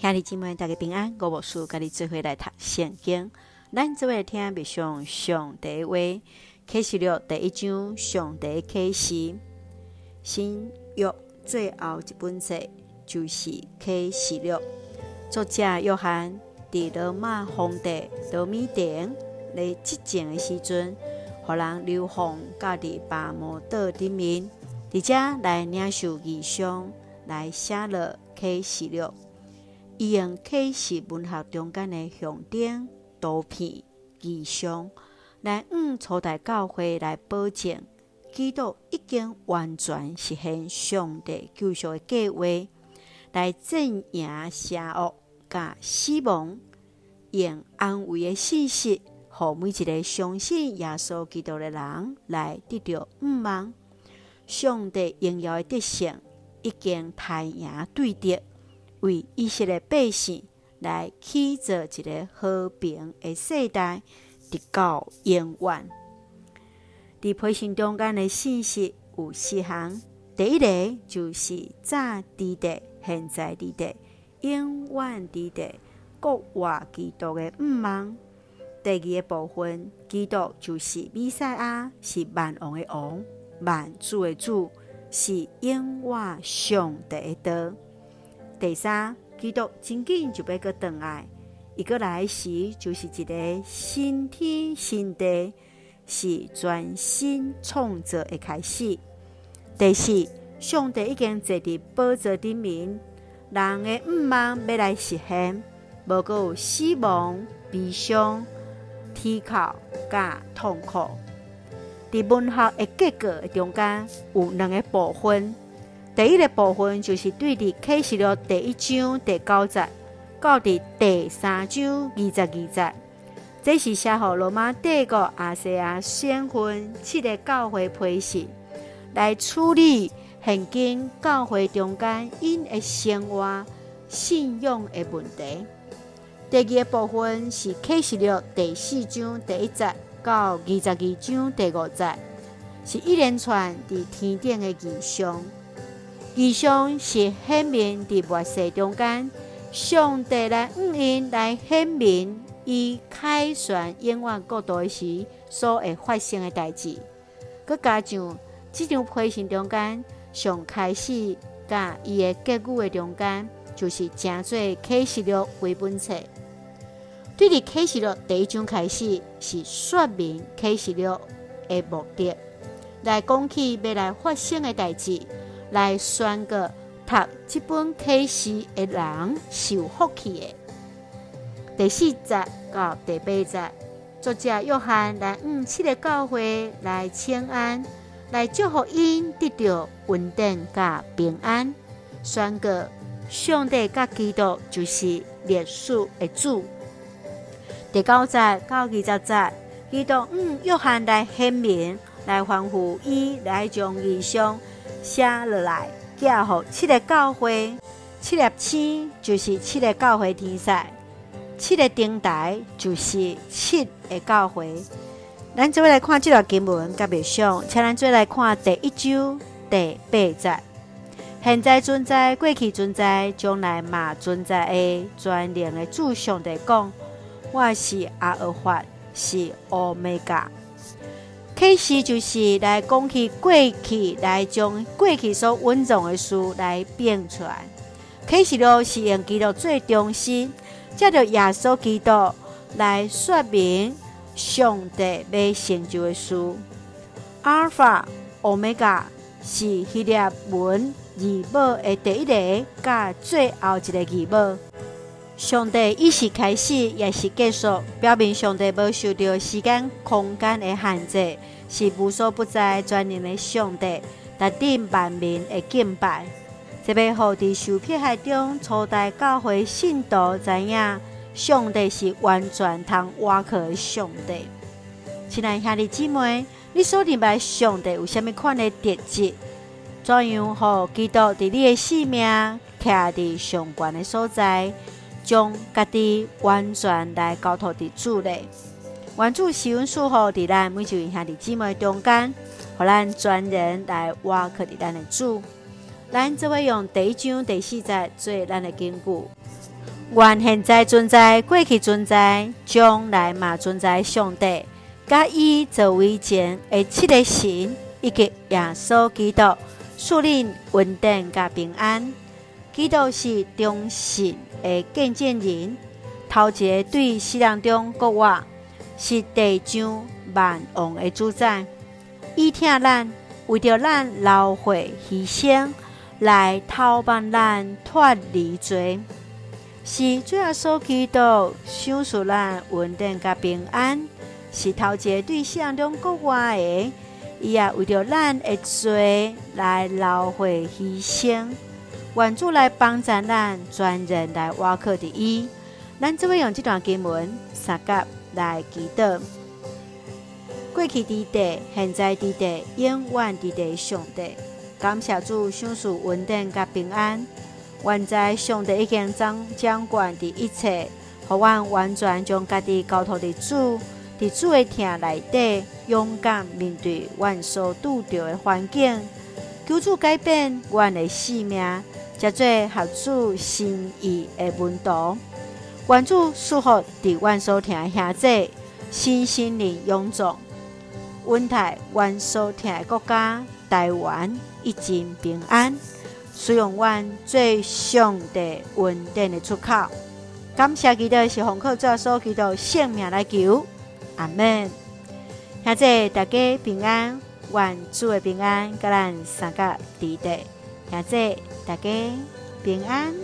兄弟姊妹大家平安，我无事，跟你做伙来读圣经。咱做伙来听默想上帝话，启示录第一章上帝启示。新约最后一本册就是启示录。作者约翰伫罗马皇帝多米定来执政的时阵，互人流放到伫巴摩岛顶面，伫遮来领受异象，来写了启示录。伊用启示文学中间的象征、图片、异象，来向初代教会来保证，基督已经完全实现上帝救赎的计划，来镇压邪恶、甲死亡，用安慰的信息，予每一个相信耶稣基督的人来得到盼望。上帝荣耀的德性已经大赢对敌。为以色列百姓来起造一个和平的世代，直到永远。伫批信中间的信息有四项，第一个就是早伫地、现在伫地、永远伫地，国外基督的盼望。第二个部分，基督就是弥赛亚，是万王的王，万主的主，是永远上帝的道。第三，基督真紧就要阁转来，伊阁来时就是一个新天新地，是全新创造的开始。第四，上帝已经坐伫宝座顶面，人的毋望要来实现，无阁有死亡、悲伤、啼哭、甲痛苦。伫文学的结构中间有两个部分。第一个部分就是对伫启示录第一章第九节到的第三章二十二节，这是写予罗马帝国阿西亚省份七个教会批示，来处理现今教会中间因的生活信仰的问题。第二个部分是启示录第四章第一节到二十二章第五节，是一连串伫天顶的异象。以上是显明伫末世中间，上帝来应允来显明伊凯旋永远国度时所会发生的代志。佮加上这张批信中间上开始甲伊的结语的中间，就是正做启示录绘本册。对伫启示录第一章开始是说明启示录的目的，来讲起未来发生的代志。来宣告读这本启示的人是有福气的。第四节到第八节，作者约翰来五七个教会来请安，来祝福因得到稳定甲平安。宣告上帝甲基督就是历史的主。第九节到二十节，基督向约翰来显明，来吩咐伊来将异象。写落来，寄予七个教会，七粒星就是七个教会天使，七个灯台就是七个教会。咱做来看这段经文，甲别想，请咱做来看第一章第八节。现在存在，过去存在，将来嘛存在的全能的主上帝讲：我是阿尔法，是欧米伽。启示就是来讲起过去，来将过去所稳重的事来变出来。启示录是用基督最中心，接着耶稣基督来说明上帝要成就的事。阿尔法、欧米伽是希腊文字母的第一个，甲最后一个字母。上帝伊是开始，也是结束，表明上帝无受到时间、空间的限制，是无所不在、全能的上帝，达定万民的敬拜。这要互伫受迫害中初代教会信徒知影，上帝是完全通倚靠的上帝。亲爱兄弟姊妹，你所认为上帝有虾米款的特质？怎样互基督伫你的性命徛伫上悬的所在？将家己完全来交托伫主内，愿主施恩赐福伫咱每一位兄弟姊妹中间，互咱专人来活靠伫咱的主。咱则会用第一章第四节做咱的根据。愿现在存在、过去存在、将来嘛存在上帝，甲伊作为前的七个神，以及耶稣基督，赐恁稳定甲平安。基督是忠信的见证人，头一个对世人中国话，是地上万王的主宰。伊疼咱为着咱流血牺牲，来偷帮咱脱离罪，是主耶稣基督赏赐咱稳定甲平安，是头一个对世人中国话的，伊也为着咱的罪来流血牺牲。愿主来帮助咱，全人来倚靠伫伊。咱只会用这段经文三甲来祈祷。过去伫地，现在伫地，永远伫地上帝。感谢主享受稳定甲平安。愿在上帝已经掌掌管伫一切，互阮完全将家己交托伫主，伫主的疼内底，勇敢面对阮所拄着的环境，求主改变阮的性命。接做合主心意的门徒，愿主赐福伫阮所听的兄弟，身心灵永壮，稳台阮所听的国家台湾一尽平安，使用阮最上帝稳定的出口。感谢基督是奉靠主所基督性命来求，阿门。兄弟大家平安，愿主的平安，甲咱三个地地，兄弟。大家平安。